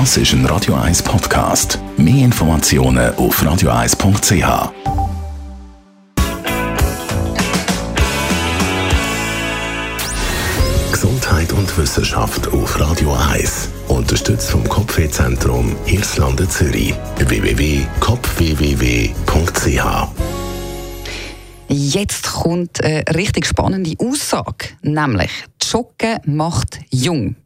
Das ist ein Radio 1 Podcast. Mehr Informationen auf radio1.ch. Gesundheit und Wissenschaft auf Radio 1. Unterstützt vom Kopfwehzentrum Irlande Zürich. www.kopfwww.ch Jetzt kommt eine richtig spannende Aussage, nämlich Joggen macht jung.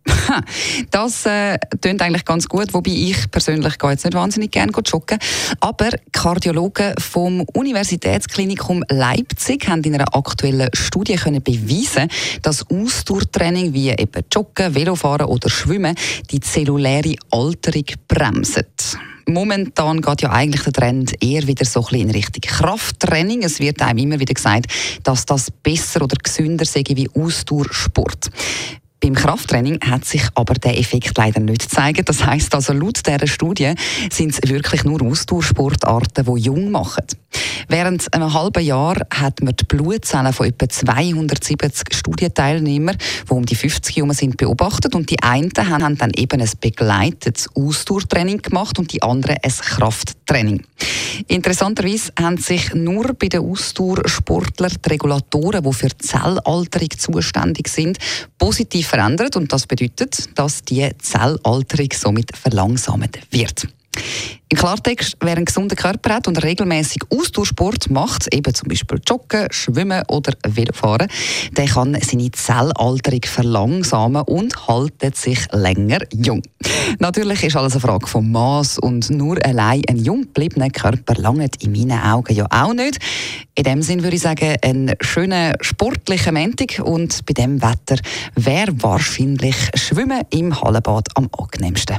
Das äh, eigentlich ganz gut, wobei ich persönlich gehe jetzt nicht wahnsinnig gerne joggen. Aber Kardiologen vom Universitätsklinikum Leipzig haben in einer aktuellen Studie können beweisen, dass Ausdauertraining wie eben Joggen, Velofahren oder Schwimmen die zelluläre Alterung bremset momentan geht ja eigentlich der Trend eher wieder so ein bisschen in Richtung Krafttraining. Es wird einem immer wieder gesagt, dass das besser oder gesünder sei wie Ausdauersport. Beim Krafttraining hat sich aber der Effekt leider nicht gezeigt. Das heißt also laut dieser Studie sind es wirklich nur Ausdauersportarten, die jung machen. Während einem halben Jahr hat man die Blutzellen von etwa 270 Studienteilnehmern, die um die 50 herum sind, beobachtet und die einen haben dann eben ein begleitetes Ausdauertraining gemacht und die anderen ein Krafttraining. Interessanterweise haben sich nur bei den Ausdauersportlern die Regulatoren, die für Zellalterung zuständig sind, positiv verändert und das bedeutet, dass die Zellalterung somit verlangsamt wird. Im Klartext, wer einen gesunden Körper hat und regelmäßig Ausdauersport macht, eben zum Beispiel Joggen, Schwimmen oder Velofahren, der kann seine Zellalterung verlangsamen und haltet sich länger jung. Natürlich ist alles eine Frage vom Maß und nur allein ein jung gebliebener Körper langt in meinen Augen ja auch nicht. In dem Sinn würde ich sagen, ein schöner sportlicher Montag und bei dem Wetter wäre wahrscheinlich Schwimmen im Hallenbad am angenehmsten.